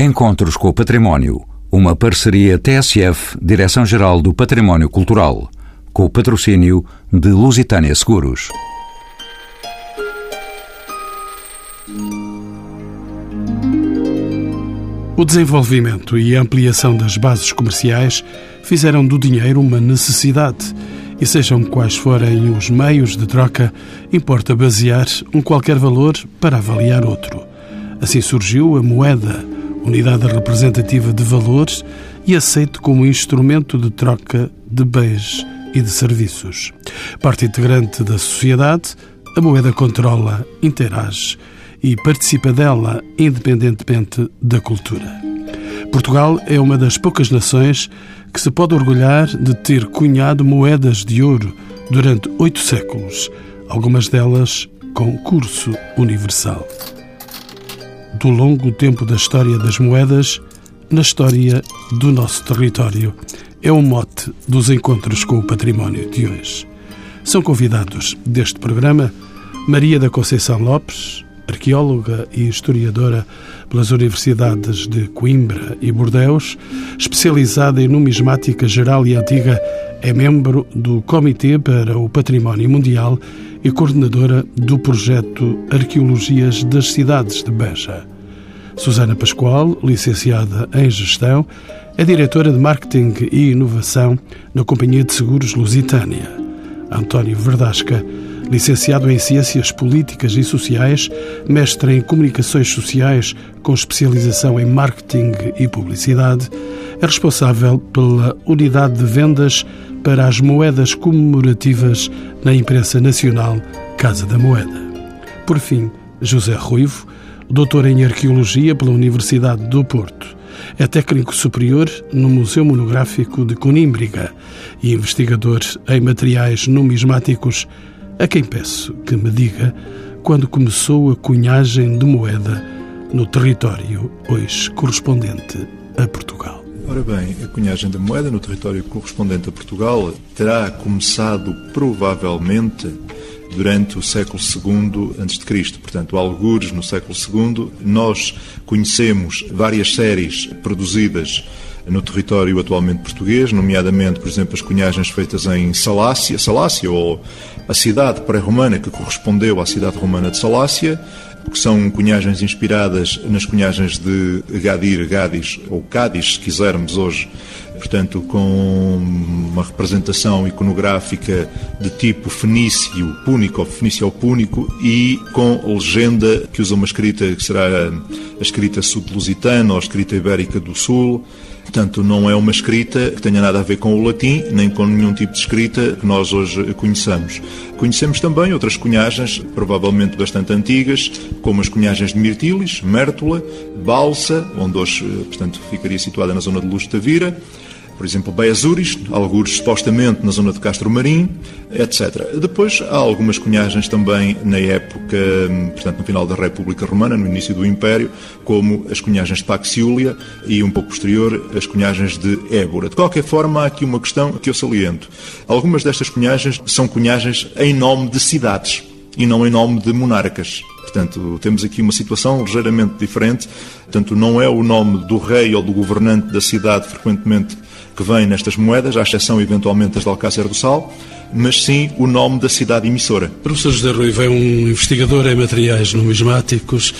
Encontros com o Património, uma parceria TSF, Direção-Geral do Património Cultural, com o patrocínio de Lusitânia Seguros. O desenvolvimento e a ampliação das bases comerciais fizeram do dinheiro uma necessidade. E sejam quais forem os meios de troca, importa basear um qualquer valor para avaliar outro. Assim surgiu a moeda, unidade representativa de valores e aceito como instrumento de troca de bens e de serviços. Parte integrante da sociedade, a moeda controla, interage e participa dela independentemente da cultura. Portugal é uma das poucas nações que se pode orgulhar de ter cunhado moedas de ouro durante oito séculos, algumas delas com curso universal. Do longo tempo da história das moedas, na história do nosso território, é o mote dos encontros com o património de hoje. São convidados deste programa Maria da Conceição Lopes, arqueóloga e historiadora pelas universidades de Coimbra e Bordeus, especializada em numismática geral e antiga, é membro do Comitê para o Património Mundial e coordenadora do projeto Arqueologias das Cidades de Beja. Susana Pascoal, licenciada em Gestão, é diretora de Marketing e Inovação na Companhia de Seguros Lusitânia. António Verdasca Licenciado em Ciências Políticas e Sociais, mestre em Comunicações Sociais com especialização em Marketing e Publicidade, é responsável pela unidade de vendas para as moedas comemorativas na imprensa nacional Casa da Moeda. Por fim, José Ruivo, doutor em Arqueologia pela Universidade do Porto. É técnico superior no Museu Monográfico de Conímbriga e investigador em materiais numismáticos a quem peço que me diga quando começou a cunhagem de moeda no território hoje correspondente a Portugal. Ora bem, a cunhagem da moeda no território correspondente a Portugal terá começado provavelmente durante o século II a.C., portanto, algures no século II. Nós conhecemos várias séries produzidas no território atualmente português, nomeadamente, por exemplo, as cunhagens feitas em Salácia, Salácia ou a cidade pré-romana que correspondeu à cidade romana de Salácia, que são cunhagens inspiradas nas cunhagens de Gadir, Gadis ou Cádiz, se quisermos hoje, portanto, com uma representação iconográfica de tipo fenício púnico ou fenício púnico e com legenda que usa uma escrita que será a escrita sud-lusitana ou a escrita ibérica do sul, Portanto, não é uma escrita que tenha nada a ver com o latim, nem com nenhum tipo de escrita que nós hoje conheçamos. Conhecemos também outras cunhagens, provavelmente bastante antigas, como as cunhagens de Mirtilis, Mértola, Balsa, onde hoje, portanto, ficaria situada na zona de Luz de Tavira, por exemplo, Beazuris, alguns supostamente na zona de Castro Marim, etc. Depois há algumas cunhagens também na época, portanto, no final da República Romana, no início do Império, como as cunhagens de Paxiúlia e um pouco posterior as cunhagens de Ébora. De qualquer forma, há aqui uma questão que eu saliento. Algumas destas cunhagens são cunhagens em nome de cidades e não em nome de monarcas. Portanto, temos aqui uma situação ligeiramente diferente. Portanto, não é o nome do rei ou do governante da cidade frequentemente que vem nestas moedas, à exceção eventualmente das de Alcácer do Sal, mas sim o nome da cidade emissora. Professor José Rui é um investigador em materiais numismáticos.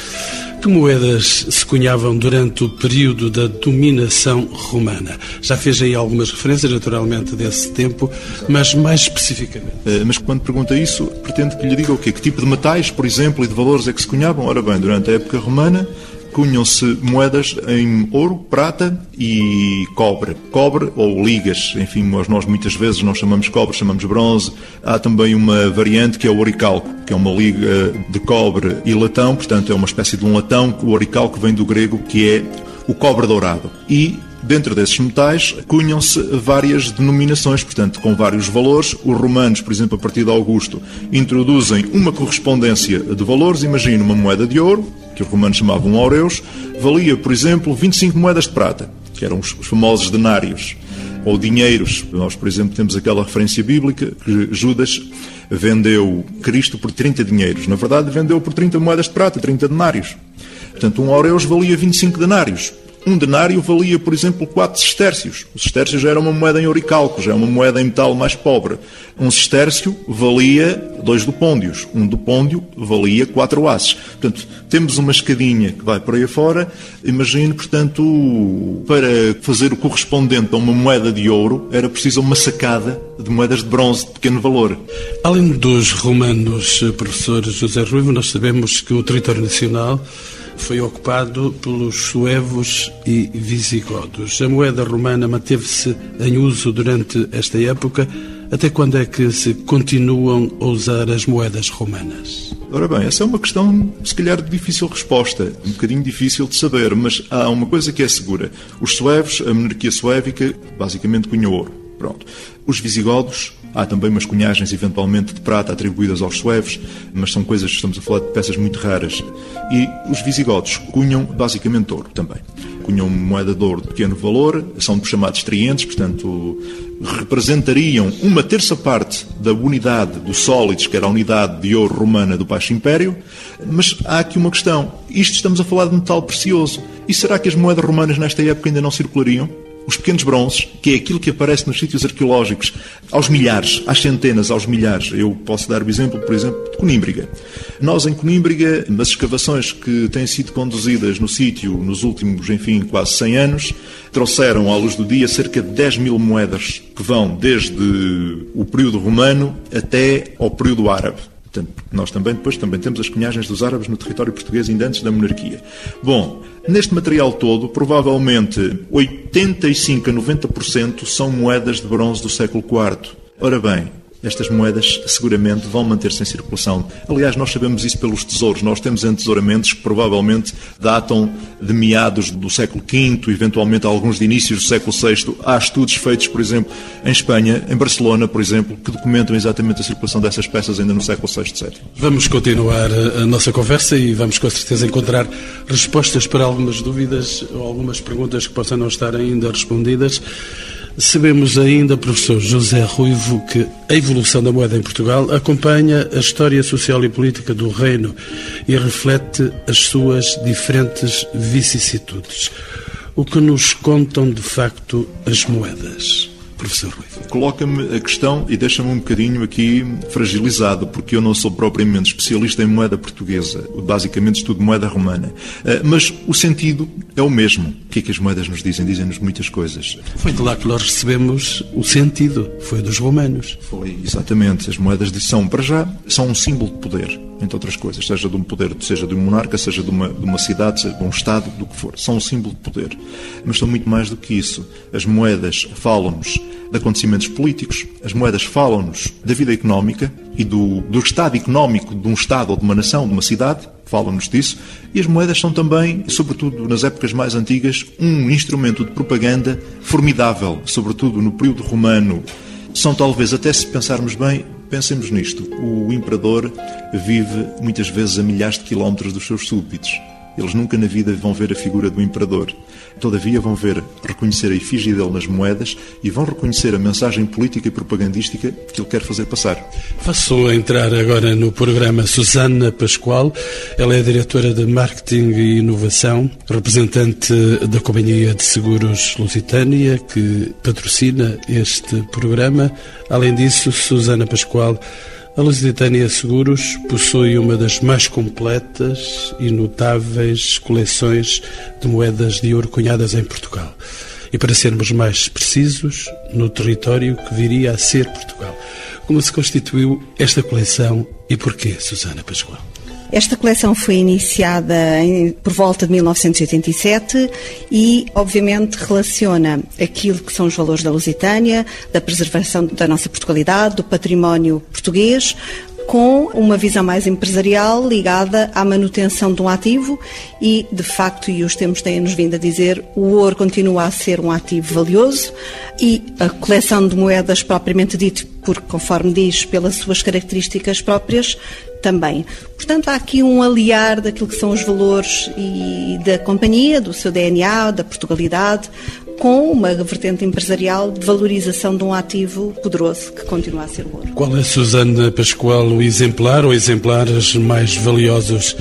Que moedas se cunhavam durante o período da dominação romana? Já fez aí algumas referências, naturalmente, desse tempo, mas mais especificamente. Eh, mas quando pergunta isso, pretende que lhe diga o quê? Que tipo de metais, por exemplo, e de valores é que se cunhavam? Ora bem, durante a época romana, cunham-se moedas em ouro, prata e cobre. Cobre ou ligas, enfim, nós muitas vezes não chamamos cobre, chamamos bronze. Há também uma variante que é o oricalco, que é uma liga de cobre e latão, portanto é uma espécie de um latão, o oricalco vem do grego, que é o cobre dourado. E Dentro desses metais cunham-se várias denominações, portanto, com vários valores. Os romanos, por exemplo, a partir de Augusto, introduzem uma correspondência de valores. Imagina uma moeda de ouro, que os romanos chamavam aureus, valia, por exemplo, 25 moedas de prata, que eram os famosos denários, ou dinheiros. Nós, por exemplo, temos aquela referência bíblica que Judas vendeu Cristo por 30 dinheiros. Na verdade, vendeu por 30 moedas de prata, 30 denários. Portanto, um aureus valia 25 denários. Um denário valia, por exemplo, quatro sestércios. O sestércio já era uma moeda em oricalco, já é uma moeda em metal mais pobre. Um sestércio valia dois dupôndios. Um dupôndio valia quatro asses. Portanto, temos uma escadinha que vai por aí fora. Imagine, portanto, para fazer o correspondente a uma moeda de ouro, era preciso uma sacada de moedas de bronze de pequeno valor. Além dos romanos, professor José Ruivo, nós sabemos que o território nacional foi ocupado pelos suevos e visigodos. A moeda romana manteve-se em uso durante esta época. Até quando é que se continuam a usar as moedas romanas? Ora bem, essa é uma questão, se calhar, de difícil resposta, um bocadinho difícil de saber, mas há uma coisa que é segura. Os suevos, a monarquia suévica, basicamente cunhou ouro. Pronto. Os visigodos Há também umas cunhagens, eventualmente, de prata atribuídas aos suevos, mas são coisas, estamos a falar de peças muito raras. E os visigodos cunham basicamente ouro também. Cunham moeda de ouro de pequeno valor, são chamados trientes, portanto, representariam uma terça parte da unidade do sólidos, que era a unidade de ouro romana do Baixo Império. Mas há aqui uma questão. Isto estamos a falar de metal precioso. E será que as moedas romanas nesta época ainda não circulariam? Os pequenos bronzes, que é aquilo que aparece nos sítios arqueológicos, aos milhares, às centenas, aos milhares. Eu posso dar o exemplo, por exemplo, de Conímbriga. Nós, em Conímbriga, nas escavações que têm sido conduzidas no sítio nos últimos, enfim, quase 100 anos, trouxeram à luz do dia cerca de 10 mil moedas que vão desde o período romano até ao período árabe. Portanto, nós também depois também temos as cunhagens dos árabes no território português ainda antes da monarquia. Bom, Neste material todo, provavelmente 85 a 90% são moedas de bronze do século IV. Ora bem, estas moedas seguramente vão manter-se em circulação. Aliás, nós sabemos isso pelos tesouros. Nós temos entesouramentos que provavelmente datam de meados do século V, eventualmente alguns de inícios do século VI. Há estudos feitos, por exemplo, em Espanha, em Barcelona, por exemplo, que documentam exatamente a circulação dessas peças ainda no século VI e VII. Vamos continuar a nossa conversa e vamos com certeza encontrar respostas para algumas dúvidas ou algumas perguntas que possam não estar ainda respondidas. Sabemos ainda, professor José Ruivo, que a evolução da moeda em Portugal acompanha a história social e política do reino e reflete as suas diferentes vicissitudes. O que nos contam de facto as moedas? Professor Rui? Coloca-me a questão e deixa-me um bocadinho aqui fragilizado, porque eu não sou propriamente especialista em moeda portuguesa, basicamente estudo moeda romana. Eh, mas o sentido é o mesmo. O que é que as moedas nos dizem? Dizem-nos muitas coisas. Foi de lá que nós recebemos o sentido, foi dos romanos. Foi, exatamente. As moedas são, para já, são um símbolo de poder, entre outras coisas, seja de um poder, seja de um monarca, seja de uma, de uma cidade, seja de um Estado, do que for. São um símbolo de poder. Mas são muito mais do que isso. As moedas falam-nos de acontecimentos políticos. As moedas falam-nos da vida económica e do, do estado económico de um Estado ou de uma nação, de uma cidade, falam-nos disso. E as moedas são também, sobretudo nas épocas mais antigas, um instrumento de propaganda formidável, sobretudo no período romano. São talvez, até se pensarmos bem, pensemos nisto: o imperador vive muitas vezes a milhares de quilómetros dos seus súbditos. Eles nunca na vida vão ver a figura do imperador. Todavia vão ver, reconhecer a efígie dele nas moedas e vão reconhecer a mensagem política e propagandística que ele quer fazer passar. Faço entrar agora no programa Susana Pascoal. Ela é diretora de Marketing e Inovação, representante da Companhia de Seguros Lusitânia, que patrocina este programa. Além disso, Susana Pascoal a Lusitânia Seguros possui uma das mais completas e notáveis coleções de moedas de ouro cunhadas em Portugal. E para sermos mais precisos, no território que viria a ser Portugal. Como se constituiu esta coleção e porquê, Susana Pascoal? Esta coleção foi iniciada em, por volta de 1987 e, obviamente, relaciona aquilo que são os valores da Lusitânia, da preservação da nossa Portugalidade, do património português, com uma visão mais empresarial ligada à manutenção de um ativo e, de facto, e os tempos têm-nos vindo a dizer, o ouro continua a ser um ativo valioso e a coleção de moedas propriamente dito, porque, conforme diz, pelas suas características próprias, também. Portanto, há aqui um aliar daquilo que são os valores e da companhia, do seu DNA, da Portugalidade, com uma vertente empresarial de valorização de um ativo poderoso que continua a ser o ouro. Qual é, Susana Pascoal, o exemplar ou exemplares mais valiosos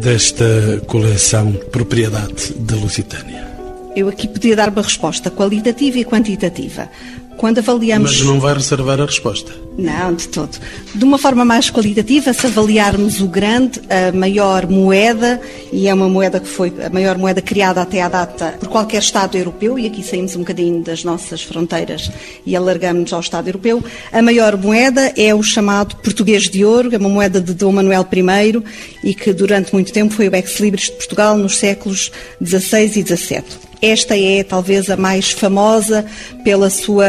desta coleção propriedade da Lusitânia? Eu aqui podia dar uma resposta qualitativa e quantitativa. Quando avaliamos. Mas não vai reservar a resposta. Não, de todo. De uma forma mais qualitativa, se avaliarmos o grande, a maior moeda, e é uma moeda que foi a maior moeda criada até à data por qualquer Estado europeu, e aqui saímos um bocadinho das nossas fronteiras e alargamos ao Estado europeu, a maior moeda é o chamado português de ouro, é uma moeda de Dom Manuel I e que durante muito tempo foi o ex-libris de Portugal nos séculos XVI e XVII. Esta é talvez a mais famosa pela sua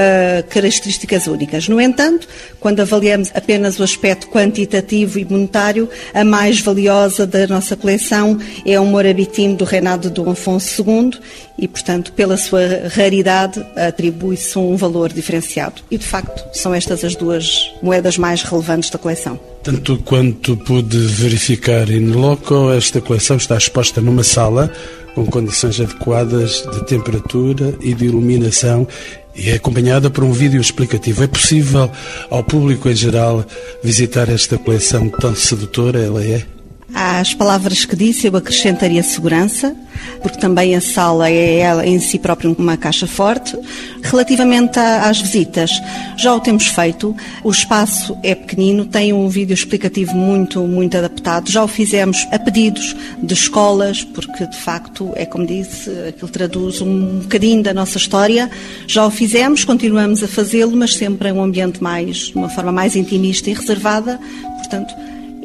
características únicas. No entanto, quando avaliamos apenas o aspecto quantitativo e monetário, a mais valiosa da nossa coleção é o Morabitino do reinado de Dom Afonso II e, portanto, pela sua raridade, atribui-se um valor diferenciado. E, de facto, são estas as duas moedas mais relevantes da coleção. Tanto quanto pude verificar in loco, esta coleção está exposta numa sala com condições adequadas de temperatura e de iluminação e é acompanhada por um vídeo explicativo. É possível ao público em geral visitar esta coleção tão sedutora? Ela é? Às palavras que disse, eu acrescentaria segurança, porque também a sala é ela em si própria uma caixa forte. Relativamente às visitas, já o temos feito. O espaço é pequenino, tem um vídeo explicativo muito, muito adaptado. Já o fizemos a pedidos de escolas, porque de facto, é como disse, aquilo traduz um bocadinho da nossa história. Já o fizemos, continuamos a fazê-lo, mas sempre em um ambiente mais, de uma forma mais intimista e reservada. Portanto,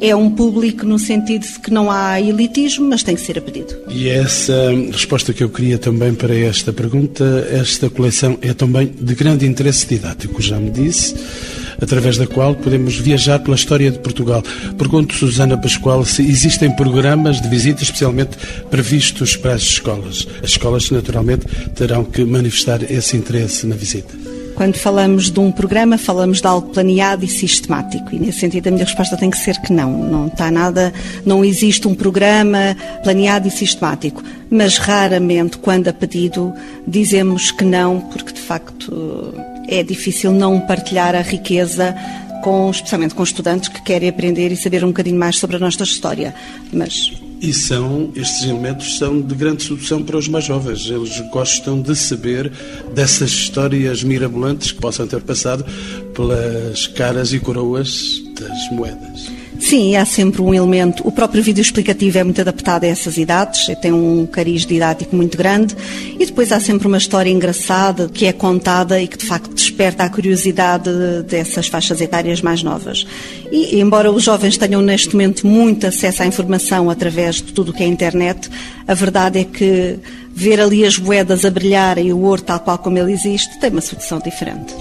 é um público no sentido de que não há elitismo, mas tem que ser a pedido. E essa resposta que eu queria também para esta pergunta, esta coleção é também de grande interesse didático, já me disse, através da qual podemos viajar pela história de Portugal. Pergunto, Susana Pascoal, se existem programas de visita especialmente previstos para as escolas. As escolas, naturalmente, terão que manifestar esse interesse na visita. Quando falamos de um programa, falamos de algo planeado e sistemático. E nesse sentido a minha resposta tem que ser que não. Não está nada, não existe um programa planeado e sistemático. Mas raramente, quando a pedido, dizemos que não, porque de facto é difícil não partilhar a riqueza com, especialmente com estudantes que querem aprender e saber um bocadinho mais sobre a nossa história. Mas e são, estes elementos são de grande sedução para os mais jovens. Eles gostam de saber dessas histórias mirabolantes que possam ter passado pelas caras e coroas das moedas. Sim, há sempre um elemento. O próprio vídeo explicativo é muito adaptado a essas idades, tem um cariz didático muito grande e depois há sempre uma história engraçada que é contada e que de facto desperta a curiosidade dessas faixas etárias mais novas. E embora os jovens tenham neste momento muito acesso à informação através de tudo o que é internet, a verdade é que ver ali as moedas a brilharem e o ouro tal qual como ele existe tem uma solução diferente.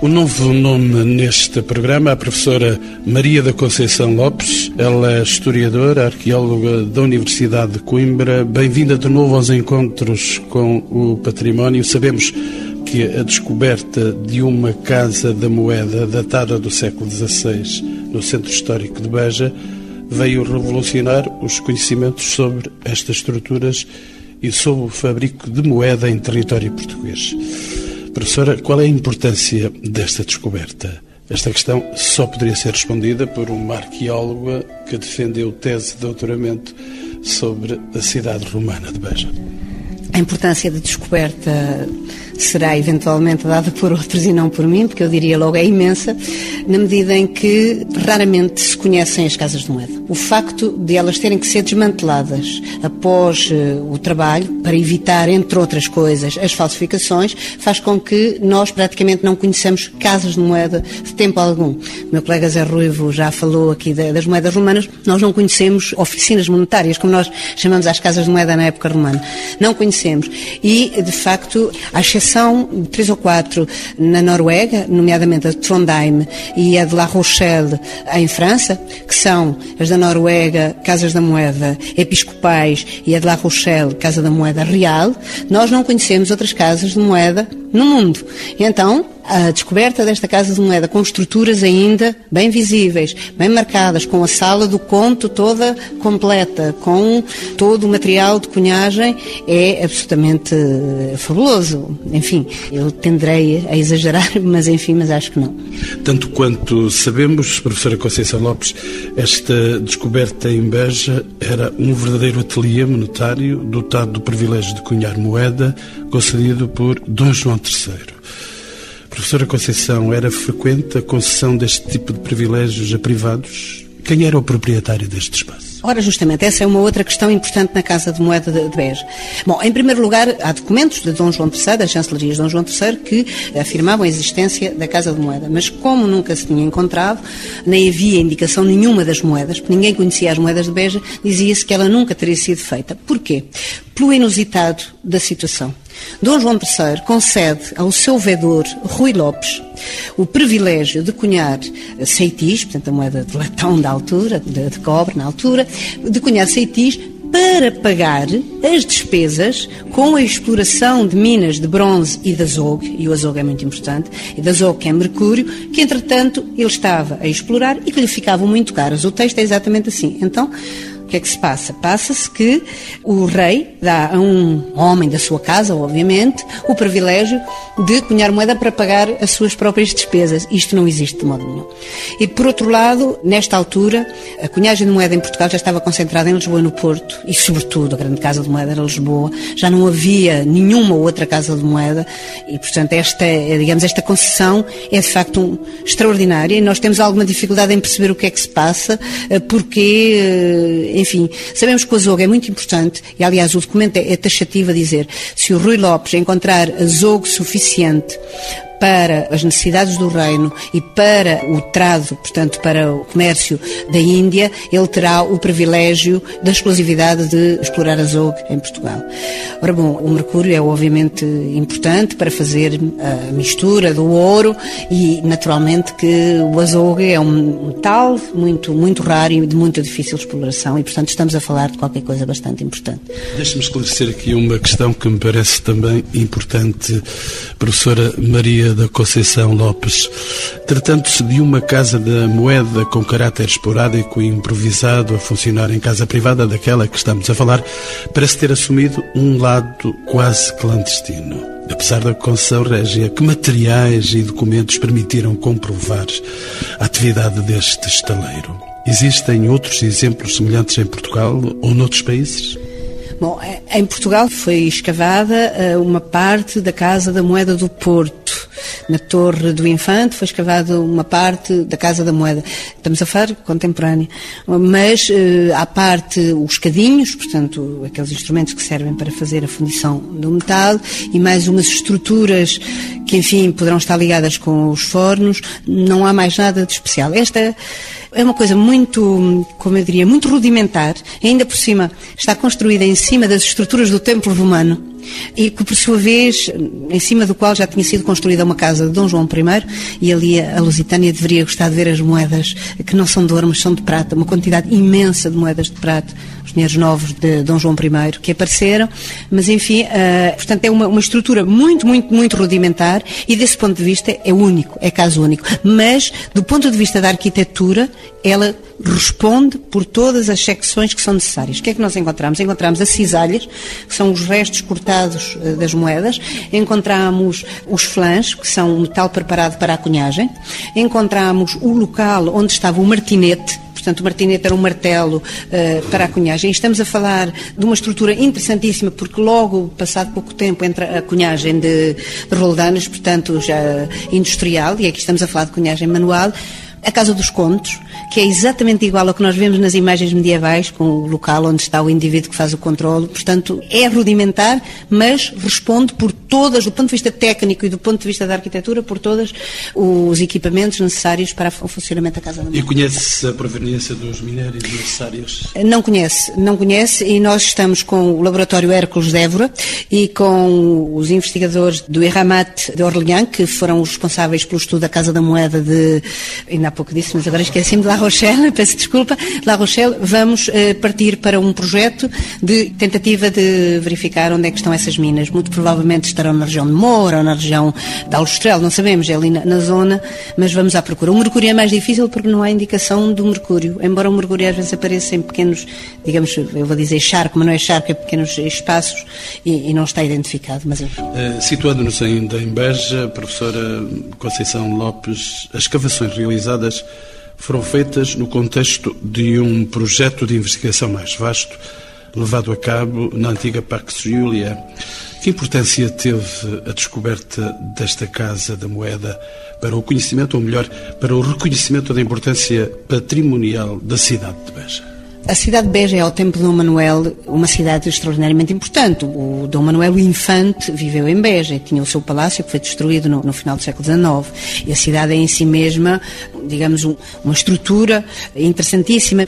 O novo nome neste programa é a professora Maria da Conceição Lopes. Ela é historiadora, arqueóloga da Universidade de Coimbra. Bem-vinda de novo aos encontros com o património. Sabemos que a descoberta de uma casa da moeda datada do século XVI no centro histórico de Beja veio revolucionar os conhecimentos sobre estas estruturas e sobre o fabrico de moeda em território português. Professora, qual é a importância desta descoberta? Esta questão só poderia ser respondida por uma arqueóloga que defendeu tese de doutoramento sobre a cidade romana de Beja. A importância da descoberta será eventualmente dada por outros e não por mim, porque eu diria logo é imensa, na medida em que raramente se conhecem as casas de moeda. O facto de elas terem que ser desmanteladas após uh, o trabalho, para evitar, entre outras coisas, as falsificações, faz com que nós praticamente não conheçamos casas de moeda de tempo algum. Meu colega Zé Ruivo já falou aqui das moedas romanas, nós não conhecemos oficinas monetárias, como nós chamamos as casas de moeda na época romana. Não conhecemos. E, de facto, à exceção são três ou quatro na Noruega, nomeadamente a de Trondheim e a de La Rochelle, em França, que são as da Noruega, Casas da Moeda Episcopais, e a de La Rochelle, Casa da Moeda Real. Nós não conhecemos outras casas de moeda no mundo. Então, a descoberta desta Casa de Moeda com estruturas ainda bem visíveis, bem marcadas, com a sala do conto toda completa, com todo o material de cunhagem, é absolutamente eh, fabuloso. Enfim, eu tenderei a exagerar, mas enfim, mas acho que não. Tanto quanto sabemos, professora Conceição Lopes, esta descoberta em Beja era um verdadeiro ateliê monetário, dotado do privilégio de cunhar moeda, concedido por Dom João III. Professora Conceição, era frequente a concessão deste tipo de privilégios a privados? Quem era o proprietário deste espaço? Ora, justamente, essa é uma outra questão importante na Casa de Moeda de Beja. Bom, em primeiro lugar, há documentos de Dom João III, das chancelarias de Dom João III, que afirmavam a existência da Casa de Moeda. Mas como nunca se tinha encontrado, nem havia indicação nenhuma das moedas, porque ninguém conhecia as moedas de Beja, dizia-se que ela nunca teria sido feita. Porquê? Pelo inusitado da situação. Dom João III concede ao seu vedor, Rui Lopes, o privilégio de cunhar ceitis, portanto a moeda de latão da altura, de, de cobre na altura, de cunhar ceitis para pagar as despesas com a exploração de minas de bronze e de azogue, e o azogue é muito importante, e de azogue que é mercúrio, que entretanto ele estava a explorar e que lhe ficavam muito caras. O texto é exatamente assim. Então, que é que se passa? Passa-se que o rei dá a um homem da sua casa, obviamente, o privilégio de cunhar moeda para pagar as suas próprias despesas. Isto não existe de modo nenhum. E, por outro lado, nesta altura, a cunhagem de moeda em Portugal já estava concentrada em Lisboa e no Porto, e, sobretudo, a grande casa de moeda era Lisboa. Já não havia nenhuma outra casa de moeda, e, portanto, esta, digamos, esta concessão é, de facto, um, extraordinária, e nós temos alguma dificuldade em perceber o que é que se passa, eh, porque eh, enfim, sabemos que o azogo é muito importante e, aliás, o documento é, é taxativo a dizer. Se o Rui Lopes encontrar azogo suficiente para as necessidades do reino e para o trado, portanto, para o comércio da Índia, ele terá o privilégio da exclusividade de explorar azogue em Portugal. Ora bom, o mercúrio é obviamente importante para fazer a mistura do ouro e naturalmente que o azogue é um metal muito, muito raro e de muito difícil exploração e, portanto, estamos a falar de qualquer coisa bastante importante. Deixe-me esclarecer aqui uma questão que me parece também importante, professora Maria da Conceição Lopes. Tratando-se de uma casa da moeda com caráter esporádico e improvisado a funcionar em casa privada daquela que estamos a falar, parece ter assumido um lado quase clandestino. Apesar da concessão régia, que materiais e documentos permitiram comprovar a atividade deste estaleiro? Existem outros exemplos semelhantes em Portugal ou noutros países? Bom, em Portugal foi escavada eh, uma parte da Casa da Moeda do Porto. Na Torre do Infante foi escavada uma parte da Casa da Moeda. Estamos a falar contemporânea. Mas eh, à parte os cadinhos, portanto, aqueles instrumentos que servem para fazer a fundição do metal e mais umas estruturas que, enfim, poderão estar ligadas com os fornos. Não há mais nada de especial. Esta é uma coisa muito, como eu diria, muito rudimentar, ainda por cima está construída em cima das estruturas do templo romano e que, por sua vez, em cima do qual já tinha sido construída uma casa de Dom João I, e ali a Lusitânia deveria gostar de ver as moedas, que não são de ouro, mas são de prata, uma quantidade imensa de moedas de prata, os dinheiros novos de Dom João I que apareceram, mas enfim, uh, portanto é uma, uma estrutura muito, muito, muito rudimentar e desse ponto de vista é único, é caso único. Mas, do ponto de vista da arquitetura, ela responde por todas as secções que são necessárias. O que é que nós encontramos? Encontramos as cisalhas, que são os restos cortados uh, das moedas, encontramos os flãs, que são metal preparado para a cunhagem, encontramos o local onde estava o martinete, Portanto, o martinete era um martelo uh, para a cunhagem. Estamos a falar de uma estrutura interessantíssima, porque logo, passado pouco tempo, entra a cunhagem de, de portanto, já industrial, e aqui estamos a falar de cunhagem manual. A Casa dos Contos, que é exatamente igual ao que nós vemos nas imagens medievais, com o local onde está o indivíduo que faz o controle. Portanto, é rudimentar, mas responde por todas, do ponto de vista técnico e do ponto de vista da arquitetura, por todos os equipamentos necessários para o funcionamento da Casa da Mulher. E conhece a proveniência dos minérios necessários? Não conhece, não conhece, e nós estamos com o Laboratório Hércules de Évora e com os investigadores do Erramat de Orleans, que foram os responsáveis pelo estudo da Casa da Moeda de, ainda há pouco disse, mas agora esqueci-me La Rochelle, peço desculpa, La Rochelle, vamos eh, partir para um projeto de tentativa de verificar onde é que estão essas minas. Muito provavelmente estarão na região de Moura ou na região da Austrália, não sabemos, é ali na, na, zona, mas vamos à procura. O mercúrio é mais difícil porque não há indicação do mercúrio, embora o mercúrio às vezes apareça em pequenos, digamos, eu vou dizer charco, mas não é charco, é pequenos espaços e, e não está identificado. Mas... Uh, Situando-nos ainda em Beja, professora Conceição Lopes, as escavações realizadas foram feitas no contexto de um projeto de investigação mais vasto levado a cabo na antiga Pax Julia. Que importância teve a descoberta desta Casa da Moeda para o conhecimento, ou melhor, para o reconhecimento da importância patrimonial da cidade de Beja? A cidade de Beja é, ao tempo de Dom Manuel, uma cidade extraordinariamente importante. O Dom Manuel o Infante viveu em Beja e tinha o seu palácio que foi destruído no, no final do século XIX. E a cidade é em si mesma, digamos, um, uma estrutura interessantíssima.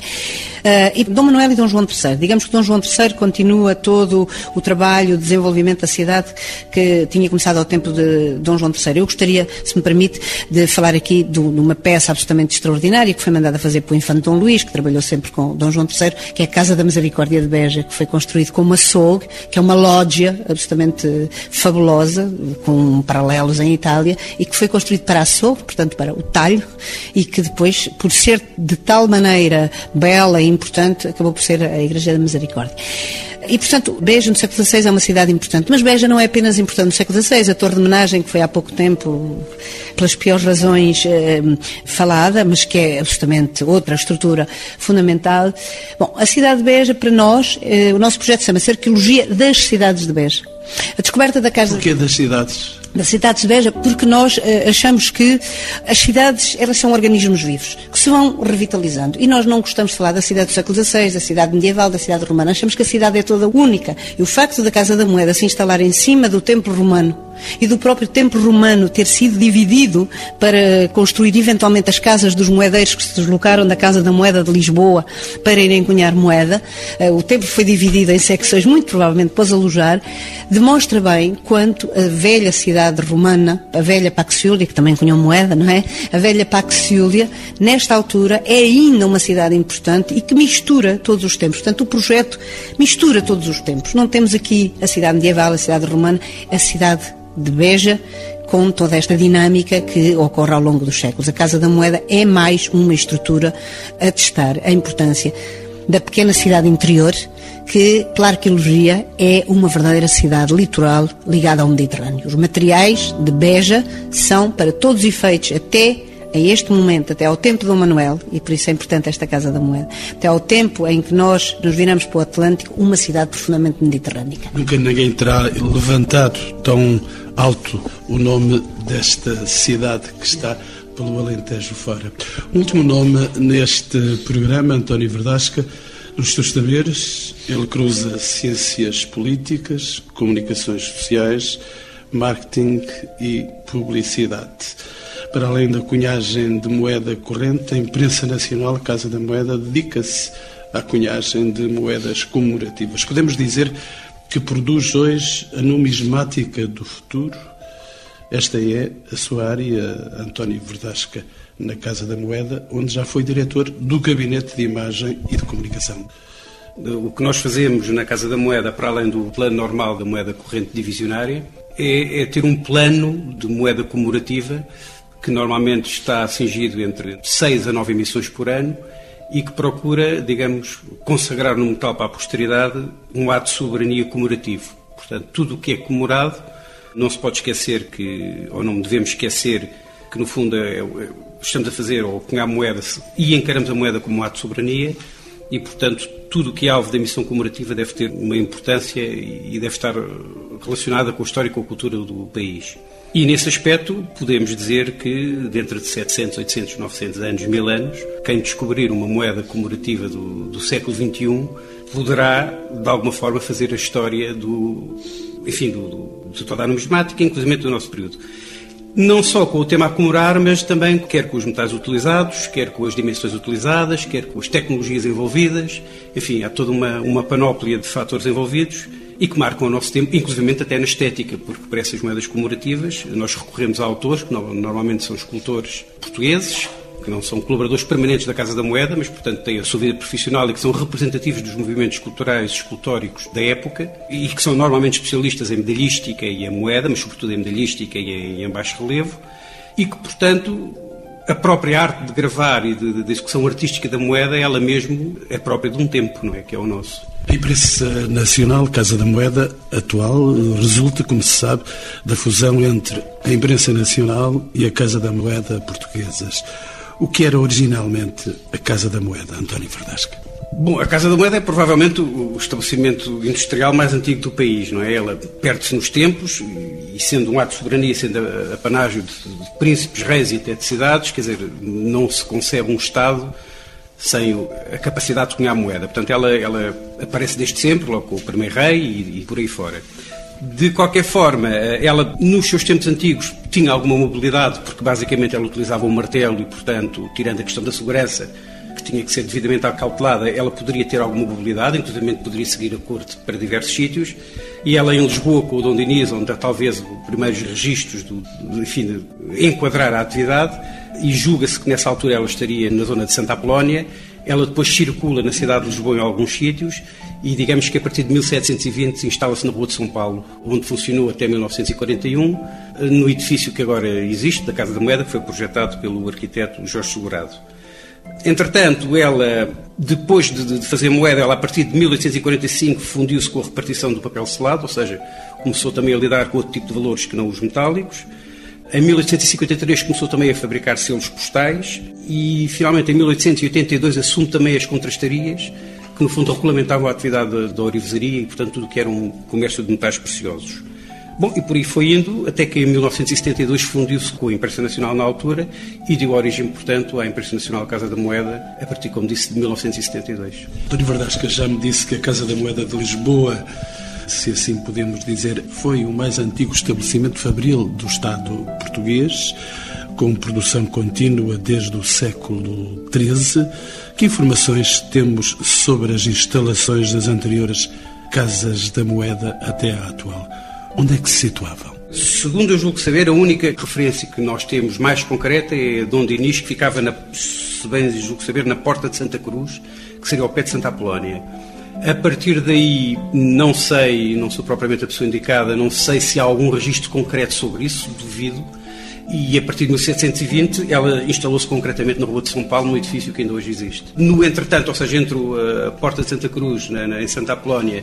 Uh, e Dom Manuel e Dom João III. Digamos que Dom João III continua todo o trabalho, o desenvolvimento da cidade que tinha começado ao tempo de Dom João III. Eu gostaria, se me permite, de falar aqui de uma peça absolutamente extraordinária que foi mandada fazer pelo Infante Dom Luís, que trabalhou sempre com Dom João III, que é a Casa da Misericórdia de Beja, que foi construído com uma açougue, que é uma lógia absolutamente fabulosa, com paralelos em Itália, e que foi construído para a açougue, portanto para o talho, e que depois, por ser de tal maneira bela e importante, acabou por ser a Igreja da Misericórdia. E, portanto, Beja no século XVI é uma cidade importante. Mas Beja não é apenas importante no século XVI. A Torre de Menagem, que foi há pouco tempo, pelas piores razões, eh, falada, mas que é absolutamente outra estrutura fundamental. Bom, a cidade de Beja, para nós, eh, o nosso projeto chama-se Arqueologia das Cidades de Beja. A descoberta da Casa... Porquê das cidades? Da cidade de Beja, porque nós uh, achamos que as cidades, elas são organismos vivos, que se vão revitalizando. E nós não gostamos de falar da cidade do século XVI, da cidade medieval, da cidade romana. Achamos que a cidade é toda única. E o facto da Casa da Moeda se instalar em cima do templo romano e do próprio templo romano ter sido dividido para construir eventualmente as casas dos moedeiros que se deslocaram da Casa da Moeda de Lisboa para irem cunhar moeda, uh, o templo foi dividido em secções, muito provavelmente pôs alojar, demonstra bem quanto a velha cidade romana, a velha Paxiúlia, que também cunhou moeda, não é? A velha Paxiúlia, nesta altura, é ainda uma cidade importante e que mistura todos os tempos. Portanto, o projeto mistura todos os tempos. Não temos aqui a cidade medieval, a cidade romana, a cidade de Beja, com toda esta dinâmica que ocorre ao longo dos séculos. A Casa da Moeda é mais uma estrutura a testar a importância da pequena cidade interior, que, pela arqueologia, é uma verdadeira cidade litoral ligada ao Mediterrâneo. Os materiais de Beja são, para todos os efeitos, até a este momento, até ao tempo de Manuel, e por isso é importante esta Casa da Moeda, até ao tempo em que nós nos viramos para o Atlântico, uma cidade profundamente mediterrânica. Nunca ninguém terá levantado tão alto o nome desta cidade que está pelo Alentejo fora. O último nome neste programa, António Verdasca, nos seus saberes, ele cruza ciências políticas, comunicações sociais, marketing e publicidade. Para além da cunhagem de moeda corrente, a imprensa nacional, a Casa da Moeda, dedica-se à cunhagem de moedas comemorativas. Podemos dizer que produz hoje a numismática do futuro? Esta é a sua área, António Verdasca na Casa da Moeda, onde já foi diretor do Gabinete de Imagem e de Comunicação. O que nós fazemos na Casa da Moeda, para além do plano normal da moeda corrente divisionária, é, é ter um plano de moeda comemorativa que normalmente está cingido entre 6 a 9 emissões por ano e que procura, digamos, consagrar no metal para a posteridade um ato de soberania comemorativo. Portanto, tudo o que é comemorado, não se pode esquecer que, ou não devemos esquecer, que no fundo é, é estamos a fazer ou cunhar moeda e encaramos a moeda como um ato de soberania e, portanto, tudo o que é alvo da missão comemorativa deve ter uma importância e deve estar relacionada com a história e com a cultura do país. E nesse aspecto podemos dizer que dentro de 700, 800, 900 anos, mil anos, quem descobrir uma moeda comemorativa do, do século XXI poderá, de alguma forma, fazer a história do, enfim, do, do, de toda a numismática, inclusive do nosso período. Não só com o tema a comemorar, mas também quer com os metais utilizados, quer com as dimensões utilizadas, quer com as tecnologias envolvidas, enfim, há toda uma, uma panóplia de fatores envolvidos e que marcam o nosso tempo, inclusive até na estética, porque para essas moedas comemorativas nós recorremos a autores, que normalmente são escultores portugueses, que não são colaboradores permanentes da Casa da Moeda, mas, portanto, têm a sua vida profissional e que são representativos dos movimentos culturais e escultóricos da época e que são normalmente especialistas em medalhística e em moeda, mas sobretudo em medalhística e em, baixo relevo, e que, portanto, a própria arte de gravar e de, execução artística da moeda, ela mesmo é própria de um tempo, não é? Que é o nosso. A imprensa nacional, Casa da Moeda, atual, resulta, como se sabe, da fusão entre a imprensa nacional e a Casa da Moeda portuguesas. O que era originalmente a Casa da Moeda, António Verdasca? Bom, a Casa da Moeda é provavelmente o estabelecimento industrial mais antigo do país, não é? Ela perde-se nos tempos e, sendo um ato de soberania, sendo apanágio de, de príncipes, reis e até de cidades, quer dizer, não se concebe um Estado sem a capacidade de cunhar moeda. Portanto, ela, ela aparece desde sempre, logo com o primeiro rei e, e por aí fora. De qualquer forma, ela, nos seus tempos antigos, tinha alguma mobilidade, porque basicamente ela utilizava um martelo e, portanto, tirando a questão da segurança, que tinha que ser devidamente acautelada, ela poderia ter alguma mobilidade, inclusive poderia seguir a corte para diversos sítios. E ela em Lisboa, com o Dom Diniz, onde há talvez os primeiros registros do, enfim, enquadrar a atividade, e julga-se que nessa altura ela estaria na zona de Santa Apolónia. Ela depois circula na cidade de Lisboa em alguns sítios e digamos que a partir de 1720 instala-se na Rua de São Paulo, onde funcionou até 1941, no edifício que agora existe, da Casa da Moeda, que foi projetado pelo arquiteto Jorge Segurado. Entretanto, ela, depois de, de fazer moeda, ela a partir de 1845 fundiu-se com a repartição do papel selado, ou seja, começou também a lidar com outro tipo de valores que não os metálicos. Em 1853 começou também a fabricar selos postais e, finalmente, em 1882 assume também as contrastarias, que no fundo regulamentavam a atividade da orivesaria e, portanto, tudo que era um comércio de metais preciosos. Bom, e por aí foi indo, até que em 1972 fundiu-se com a Imprensa Nacional na altura e deu origem, portanto, à Imprensa Nacional Casa da Moeda, a partir, como disse, de 1972. António Verdasca já me disse que a Casa da Moeda de Lisboa, se assim podemos dizer, foi o mais antigo estabelecimento fabril do Estado português, com produção contínua desde o século XIII. Que informações temos sobre as instalações das anteriores Casas da Moeda até à atual? Onde é que se situavam? Segundo eu julgo saber, a única referência que nós temos mais concreta é Dom Dinis, que ficava, na, se bem julgo saber, na Porta de Santa Cruz, que seria ao pé de Santa Apolónia. A partir daí, não sei, não sou propriamente a pessoa indicada, não sei se há algum registro concreto sobre isso, duvido. E a partir de 1720 ela instalou-se concretamente na Rua de São Paulo, num edifício que ainda hoje existe. No entretanto, ou seja, entre a Porta de Santa Cruz, na, na, em Santa Apolónia,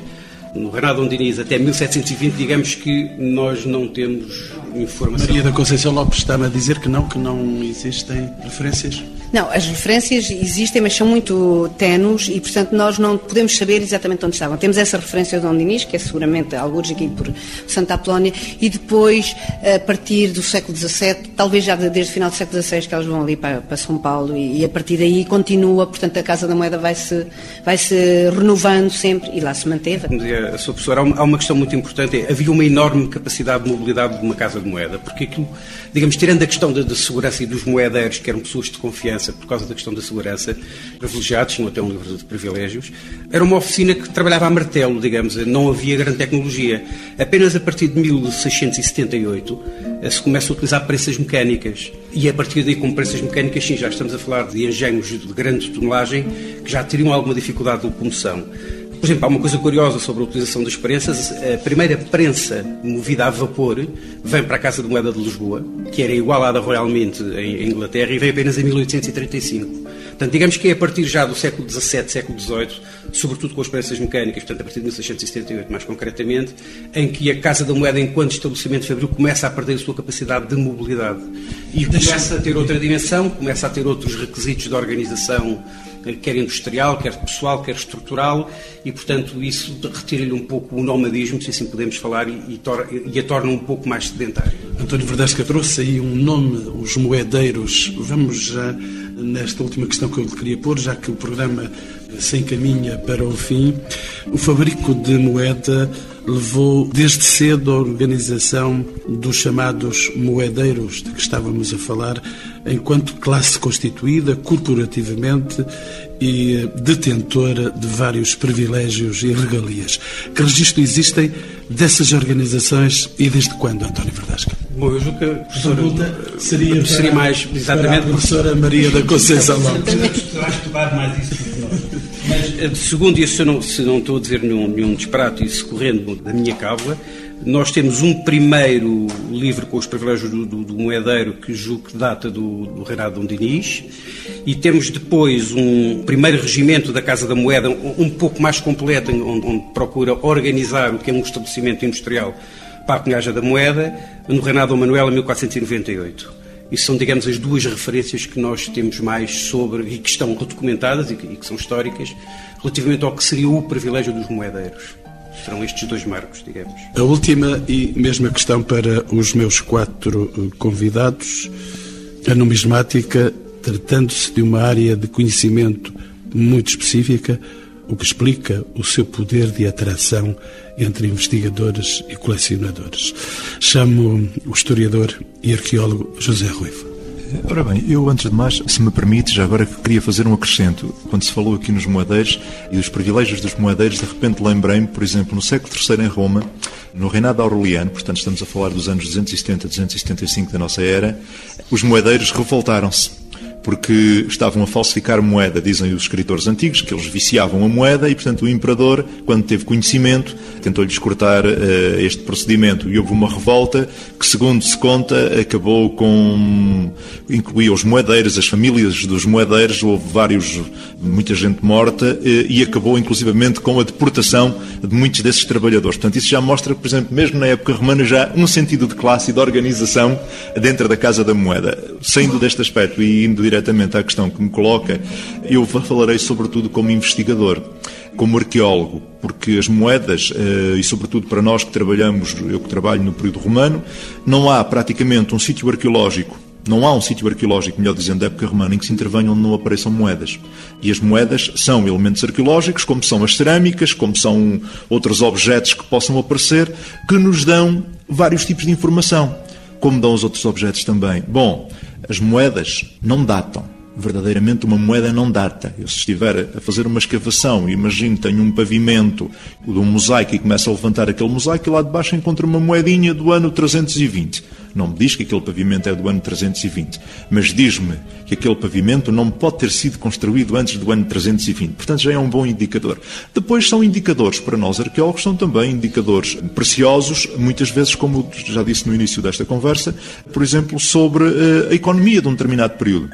no Renato Diniz até 1720, digamos que nós não temos informação. Maria da Conceição Lopes está-me a dizer que não, que não existem referências? Não, as referências existem, mas são muito tenues e, portanto, nós não podemos saber exatamente onde estavam. Temos essa referência do Dom Dinis, que é seguramente alguns aqui por Santa Apolónia, e depois, a partir do século XVII, talvez já desde o final do século XVI, que elas vão ali para, para São Paulo, e, e, a partir daí continua, portanto, a Casa da Moeda vai-se vai -se renovando sempre e lá se manteve. Como dizia a sua professora, há uma questão muito importante, é, havia uma enorme capacidade de mobilidade de uma Casa de Moeda, porque aquilo, digamos, tirando a questão da, segurança e dos moedeiros, que eram pessoas de confiança, por causa da questão da segurança, privilegiados, tinham até um livro de privilégios. Era uma oficina que trabalhava a martelo, digamos, não havia grande tecnologia. Apenas a partir de 1678 eh, se começa a utilizar prensas mecânicas. E a partir daí, com prensas mecânicas, sim, já estamos a falar de engenhos de grande tonelagem que já teriam alguma dificuldade de locomoção. Por exemplo, há uma coisa curiosa sobre a utilização das prensas. A primeira prensa movida a vapor vem para a Casa de Moeda de Lisboa, que era igualada royalmente em Inglaterra, e vem apenas em 1835. Portanto, digamos que é a partir já do século XVII, século XVIII, sobretudo com as prensas mecânicas, portanto, a partir de 1678 mais concretamente, em que a Casa da Moeda, enquanto estabelecimento fabril, começa a perder a sua capacidade de mobilidade. E começa a ter outra dimensão, começa a ter outros requisitos de organização quer industrial, quer pessoal, quer estrutural, e, portanto, isso retira-lhe um pouco o nomadismo, se assim podemos falar, e, e, e a torna um pouco mais sedentário. António Verdasca trouxe aí um nome, os moedeiros. Vamos já nesta última questão que eu lhe queria pôr, já que o programa se encaminha para o fim. O fabrico de moeda levou desde cedo a organização dos chamados moedeiros de que estávamos a falar, enquanto classe constituída corporativamente e detentora de vários privilégios e regalias. Que registro existem dessas organizações e desde quando, António Verdasca? Bom, eu julgo que a professora seria, seria mais exatamente a professora Maria da Conceição Lopes. estudar mais isso Mas, eh, segundo, e se não, se não estou a dizer nenhum, nenhum disparate, isso correndo da minha cábula, nós temos um primeiro livro com os privilégios do, do, do moedeiro que julgo que data do, do reinado de Dom Dinis e temos depois um primeiro regimento da Casa da Moeda um, um pouco mais completo onde, onde, procura organizar o que é um estabelecimento industrial para a cunhagem da moeda no reinado de Manuel em 1498. E são, digamos, as duas referências que nós temos mais sobre e que estão documentadas e que, e que são históricas relativamente ao que seria o privilégio dos moedeiros. Serão estes dois marcos, digamos. A última e mesma questão para os meus quatro eh, convidados. A numismática, tratando-se de uma área de conhecimento muito específica, o que explica o seu poder de atração entre investigadores e colecionadores. Chamo o historiador e arqueólogo José Ruivo. Ora bem, eu antes de mais, se me permite, já agora queria fazer um acrescento. Quando se falou aqui nos moedeiros e dos privilégios dos moedeiros, de repente lembrei-me, por exemplo, no século III em Roma, no reinado aureliano, portanto estamos a falar dos anos 270, 275 da nossa era, os moedeiros revoltaram-se porque estavam a falsificar moeda, dizem os escritores antigos, que eles viciavam a moeda e, portanto, o imperador, quando teve conhecimento, tentou-lhes cortar uh, este procedimento. E houve uma revolta que, segundo se conta, acabou com. incluía os moedeiros, as famílias dos moedeiros, houve vários, muita gente morta uh, e acabou, inclusivamente, com a deportação de muitos desses trabalhadores. Portanto, isso já mostra, por exemplo, mesmo na época romana, já um sentido de classe e de organização dentro da Casa da Moeda. Saindo deste aspecto e indo direto diretamente à questão que me coloca, eu falarei sobretudo como investigador, como arqueólogo, porque as moedas, eh, e sobretudo para nós que trabalhamos, eu que trabalho no período romano, não há praticamente um sítio arqueológico não há um sítio arqueológico, melhor dizendo, da época romana, em que se intervenham onde não apareçam moedas. E as moedas são elementos arqueológicos, como são as cerâmicas, como são outros objetos que possam aparecer, que nos dão vários tipos de informação, como dão os outros objetos também. Bom, as moedas não datam. Verdadeiramente uma moeda não data. Eu se estiver a fazer uma escavação, imagino tenho um pavimento de um mosaico e começo a levantar aquele mosaico e lá debaixo encontro uma moedinha do ano 320. Não me diz que aquele pavimento é do ano 320, mas diz-me que aquele pavimento não pode ter sido construído antes do ano 320. Portanto, já é um bom indicador. Depois são indicadores, para nós arqueólogos, são também indicadores preciosos, muitas vezes, como já disse no início desta conversa, por exemplo, sobre eh, a economia de um determinado período.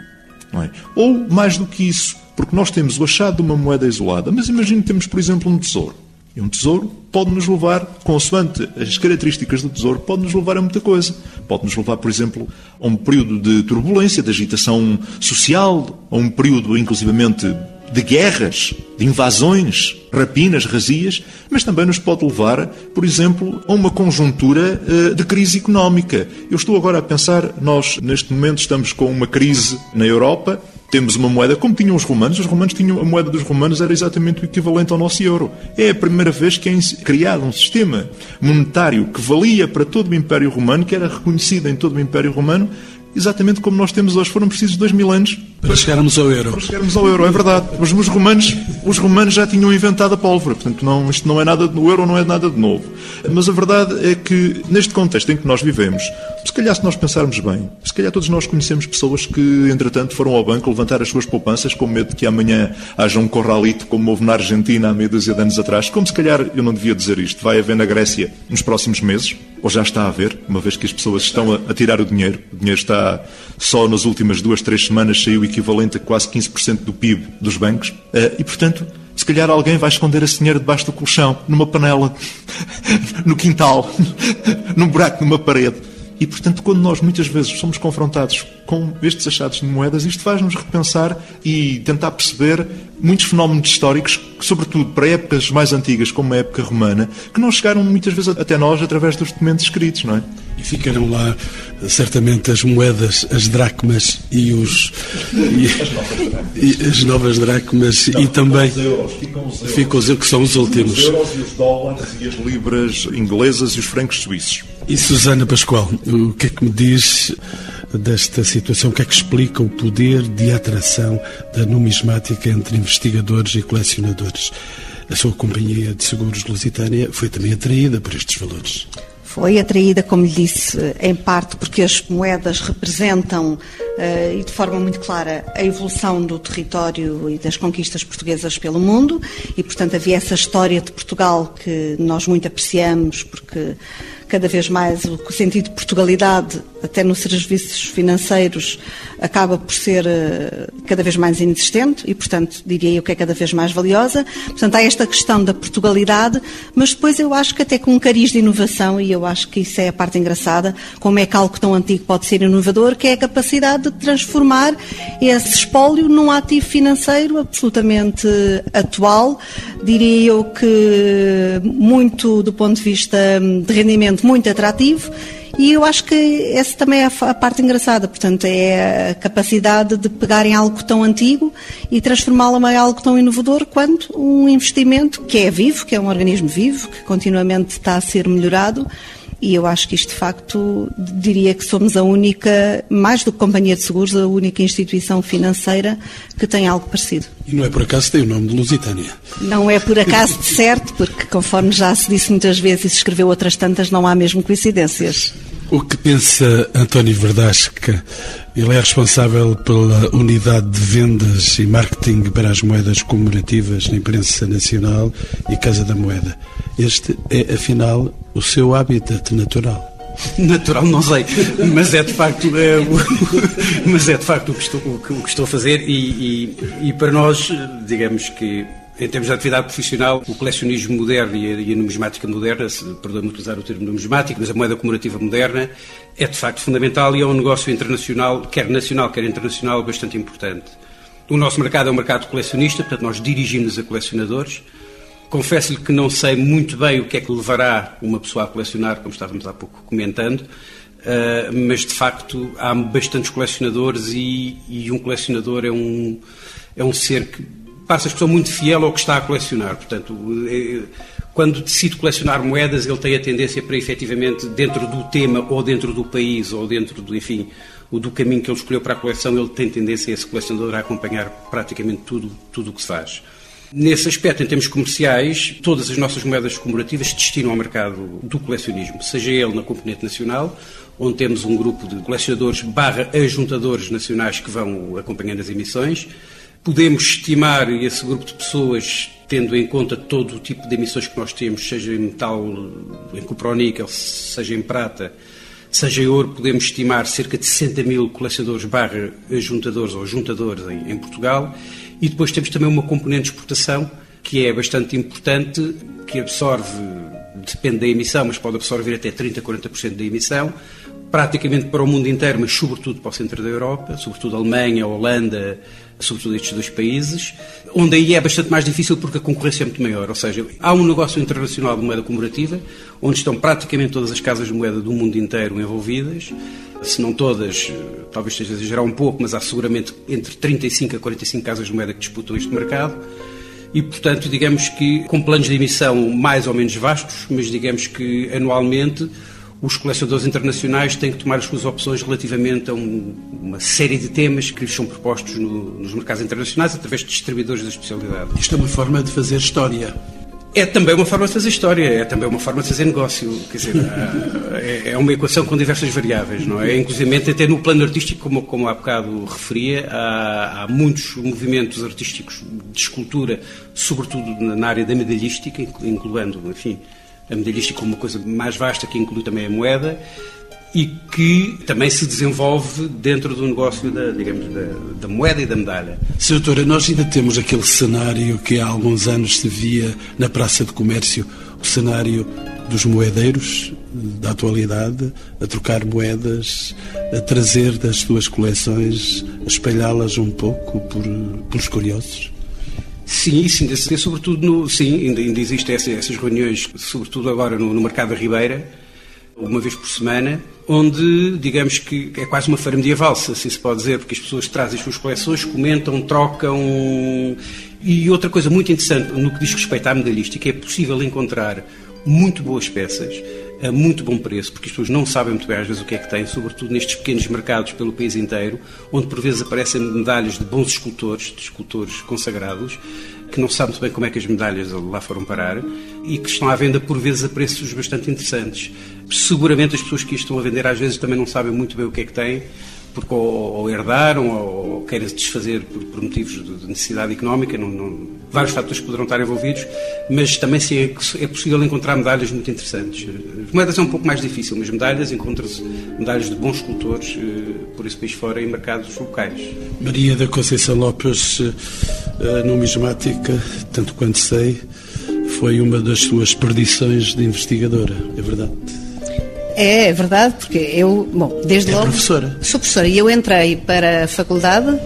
É? Ou, mais do que isso, porque nós temos o achado de uma moeda isolada, mas imagine que temos, por exemplo, um tesouro. E um tesouro pode nos levar, consoante as características do tesouro, pode nos levar a muita coisa. Pode nos levar, por exemplo, a um período de turbulência, de agitação social, a um período, inclusivamente, de guerras, de invasões, rapinas, razias, mas também nos pode levar, por exemplo, a uma conjuntura uh, de crise económica. Eu estou agora a pensar, nós neste momento estamos com uma crise na Europa, temos uma moeda como tinham os romanos. Os romanos tinham a moeda dos romanos era exatamente o equivalente ao nosso euro. É a primeira vez que é criado um sistema monetário que valia para todo o Império Romano, que era reconhecido em todo o Império Romano, exatamente como nós temos hoje. Foram precisos dois mil anos para chegarmos ao euro. Para chegarmos ao euro, é verdade. Mas os romanos, os romanos já tinham inventado a pólvora, portanto não, isto não é nada, o euro não é nada de novo. Mas a verdade é que neste contexto em que nós vivemos, se calhar se nós pensarmos bem, se calhar todos nós conhecemos pessoas que entretanto foram ao banco levantar as suas poupanças com medo de que amanhã haja um corralito como houve na Argentina há meia dúzia de anos atrás, como se calhar eu não devia dizer isto, vai haver na Grécia nos próximos meses, ou já está a haver, uma vez que as pessoas estão a, a tirar o dinheiro, o dinheiro está só nas últimas duas, três semanas saiu equivalente a quase 15% do PIB dos bancos, eh, e portanto, se calhar alguém vai esconder esse dinheiro debaixo do colchão, numa panela, no quintal, num buraco numa parede. E, portanto, quando nós muitas vezes somos confrontados com estes achados de moedas, isto faz-nos repensar e tentar perceber muitos fenómenos históricos, sobretudo para épocas mais antigas, como a época romana, que não chegaram muitas vezes até nós através dos documentos escritos, não é? E ficaram lá, certamente, as moedas, as dracmas e os. E, e as novas dracmas e também. Os euros, ficam os euros. Ficam os euros, que são os últimos. Os euros e os dólares e as libras inglesas e os francos suíços. E Susana Pascoal, o que é que me diz desta situação? O que é que explica o poder de atração da numismática entre investigadores e colecionadores? A sua companhia de seguros Lusitânia foi também atraída por estes valores. Foi atraída, como lhe disse, em parte porque as moedas representam, uh, e de forma muito clara, a evolução do território e das conquistas portuguesas pelo mundo, e, portanto, havia essa história de Portugal que nós muito apreciamos, porque cada vez mais o sentido de Portugalidade, até nos serviços financeiros, acaba por ser eh, cada vez mais inexistente e, portanto, diria eu que é cada vez mais valiosa. Portanto, há esta questão da Portugalidade, mas depois eu acho que até com um cariz de inovação, e eu acho que isso é a parte engraçada, como é que algo tão antigo pode ser inovador, que é a capacidade de transformar esse espólio num ativo financeiro absolutamente atual, diria eu que muito do ponto de vista de rendimento muito atrativo e eu acho que essa também é a parte engraçada, portanto, é a capacidade de pegarem algo tão antigo e transformá-lo em algo tão inovador quanto um investimento que é vivo, que é um organismo vivo, que continuamente está a ser melhorado e eu acho que isto, de facto, diria que somos a única, mais do que companhia de seguros, a única instituição financeira que tem algo parecido. E não é por acaso tem o nome de Lusitânia? Não é por acaso de certo, porque conforme já se disse muitas vezes e se escreveu outras tantas, não há mesmo coincidências. O que pensa António Verdasca? Ele é responsável pela unidade de vendas e marketing para as moedas comemorativas na imprensa nacional e Casa da Moeda. Este é, afinal, o seu habitat natural. Natural, não sei, mas é de facto, é, mas é de facto o que estou, o que, estou a fazer e, e, e para nós, digamos que em termos de atividade profissional, o colecionismo moderno e a, numismática moderna, perdoe-me utilizar o termo numismático, mas a moeda comemorativa moderna é de facto fundamental e é um negócio internacional, quer nacional, quer internacional, bastante importante. O nosso mercado é um mercado colecionista, portanto nós dirigimos a colecionadores. Confesso-lhe que não sei muito bem o que é que levará uma pessoa a colecionar, como estávamos há pouco comentando, uh, mas de facto há bastantes colecionadores e, e, um colecionador é um, é um ser que passa a expressão muito fiel ao que está a colecionar. Portanto, é, quando decide colecionar moedas, ele tem a tendência para efetivamente, dentro do tema ou dentro do país ou dentro do, enfim, do caminho que ele escolheu para a coleção, ele tem tendência, esse colecionador, a acompanhar praticamente tudo, tudo o que se faz. Nesse aspecto, em termos comerciais, todas as nossas moedas comemorativas destinam ao mercado do colecionismo, seja ele na componente nacional, onde temos um grupo de colecionadores barra ajuntadores nacionais que vão acompanhando as emissões. Podemos estimar esse grupo de pessoas, tendo em conta todo o tipo de emissões que nós temos, seja em metal, em cuproníquel, seja em prata, seja em ouro, podemos estimar cerca de 60 mil colecionadores barra ajuntadores ou juntadores em, em Portugal. E depois temos também uma componente de exportação que é bastante importante, que absorve, depende da emissão, mas pode absorver até 30%, 40% da emissão, praticamente para o mundo inteiro, mas sobretudo para o centro da Europa, sobretudo a Alemanha, a Holanda, sobretudo estes dois países, onde aí é bastante mais difícil porque a concorrência é muito maior. Ou seja, há um negócio internacional de moeda comemorativa, onde estão praticamente todas as casas de moeda do mundo inteiro envolvidas, se não todas, talvez esteja a exagerar um pouco, mas há seguramente entre 35 a 45 casas de moeda que disputam este mercado. E, portanto, digamos que com planos de emissão mais ou menos vastos, mas digamos que anualmente os colecionadores internacionais têm que tomar as suas opções relativamente a um, uma série de temas que lhes são propostos no, nos mercados internacionais através de distribuidores da especialidade. Isto é uma forma de fazer história. É também uma forma de fazer história, é também uma forma de fazer negócio. Quer dizer, é, é uma equação com diversas variáveis, não é? Inclusive, até no plano artístico, como, como há bocado referia, há, há muitos movimentos artísticos de escultura, sobretudo na área da medalhística, incluindo, enfim, a medalhística como uma coisa mais vasta que inclui também a moeda e que também se desenvolve dentro do negócio da, digamos, da, da moeda e da medalha. Sr. Doutora, nós ainda temos aquele cenário que há alguns anos se via na Praça de Comércio, o cenário dos moedeiros da atualidade, a trocar moedas, a trazer das suas coleções, a espalhá-las um pouco por, pelos curiosos? Sim, sim, ainda, sobretudo no, sim, ainda, ainda existem essas, essas, reuniões, sobretudo agora no, no Mercado da Ribeira, uma vez por semana, onde, digamos que é quase uma feira medieval, se assim se pode dizer, porque as pessoas trazem as suas coleções, comentam, trocam. E outra coisa muito interessante no que diz respeito à medalhística, é possível encontrar muito boas peças a muito bom preço, porque as pessoas não sabem muito bem às vezes o que é que têm, sobretudo nestes pequenos mercados pelo país inteiro, onde por vezes aparecem medalhas de bons escultores, de escultores consagrados, que não sabem muito bem como é que as medalhas lá foram parar e que estão à venda por vezes a preços bastante interessantes. Seguramente as pessoas que estão a vender às vezes também não sabem muito bem o que é que têm, porque ou, ou herdaram ou, ou querem se desfazer por, por motivos de, de, necessidade económica, não, não, vários fatores poderão estar envolvidos, mas também sim é, é, possível encontrar medalhas muito interessantes. As moedas é um pouco mais difícil, mas medalhas encontram-se medalhas de bons escultores eh, por esse país fora em mercados locais. Maria da Conceição Lopes, eh, numismática, tanto quanto sei, foi uma das suas perdições de investigadora, é verdade? É, é verdade, porque eu, bom, desde é logo. professora. Sou professora e eu entrei para a faculdade,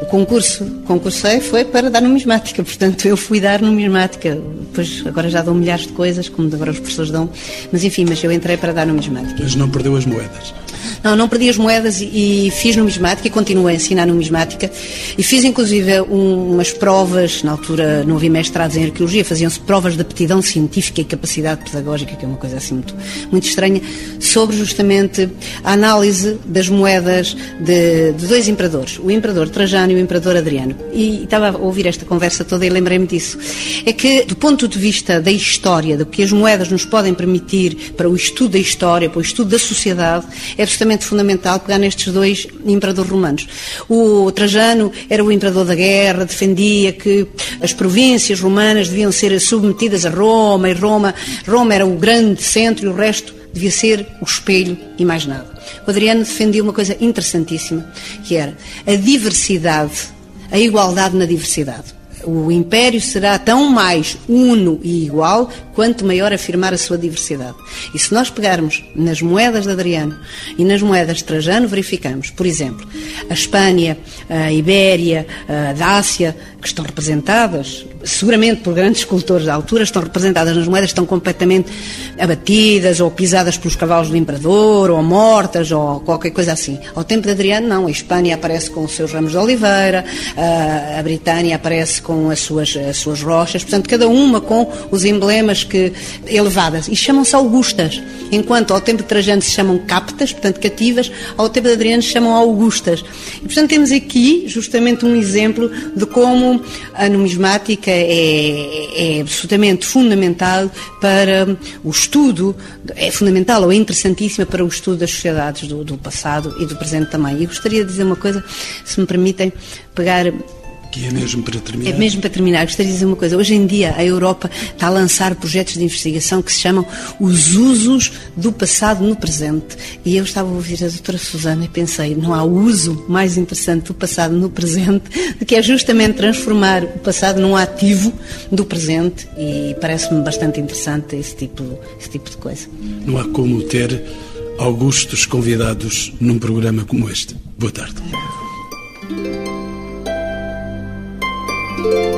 o concurso, concursei foi para dar numismática, portanto eu fui dar numismática. Depois, agora já dão milhares de coisas, como agora os professores dão, mas enfim, mas eu entrei para dar numismática. Mas não perdeu as moedas? Não, não perdi as moedas e, e fiz numismática e continuei a ensinar numismática e fiz inclusive um, umas provas, na altura não havia mestrados em arqueologia, faziam-se provas de aptidão científica e capacidade pedagógica, que é uma coisa assim muito, muito estranha, sobre justamente a análise das moedas de, de dois imperadores, o imperador Trajano e o imperador Adriano. E, e estava a ouvir esta conversa toda e lembrei-me disso. É que, do ponto de vista da história, do que as moedas nos podem permitir para o estudo da história, para o estudo da sociedade, é absolutamente fundamental pegar nestes dois imperadores romanos. O Trajano era o imperador da guerra, defendia que as províncias romanas deviam ser submetidas a Roma, e Roma, Roma era o grande centro e o resto devia ser o espelho e mais nada. O Adriano defendia uma coisa interessantíssima, que era a diversidade, a igualdade na diversidade. O império será tão mais uno e igual quanto maior afirmar a sua diversidade. E se nós pegarmos nas moedas de Adriano e nas moedas de Trajano, verificamos, por exemplo, a Espanha, a Ibéria, a Dácia, que estão representadas, seguramente por grandes escultores da altura, estão representadas nas moedas, estão completamente abatidas ou pisadas pelos cavalos do imperador, ou mortas, ou qualquer coisa assim. Ao tempo de Adriano, não. A Espanha aparece com os seus ramos de oliveira, a Britânia aparece com as suas, as suas rochas, portanto, cada uma com os emblemas que, elevadas. E chamam-se Augustas, enquanto ao tempo de Trajano se chamam captas, portanto, cativas, ao tempo de Adriano se chamam Augustas. E, portanto, temos aqui justamente um exemplo de como a numismática é, é absolutamente fundamental para o estudo, é fundamental ou é interessantíssima para o estudo das sociedades do, do passado e do presente também. E gostaria de dizer uma coisa, se me permitem, pegar que é mesmo para terminar. É mesmo para terminar. Gostaria de dizer uma coisa. Hoje em dia a Europa está a lançar projetos de investigação que se chamam os usos do passado no presente. E eu estava a ouvir a doutora Susana e pensei, não há uso mais interessante do passado no presente do que é justamente transformar o passado num ativo do presente e parece-me bastante interessante esse tipo, esse tipo de coisa. Não há como ter augustos convidados num programa como este. Boa tarde. thank you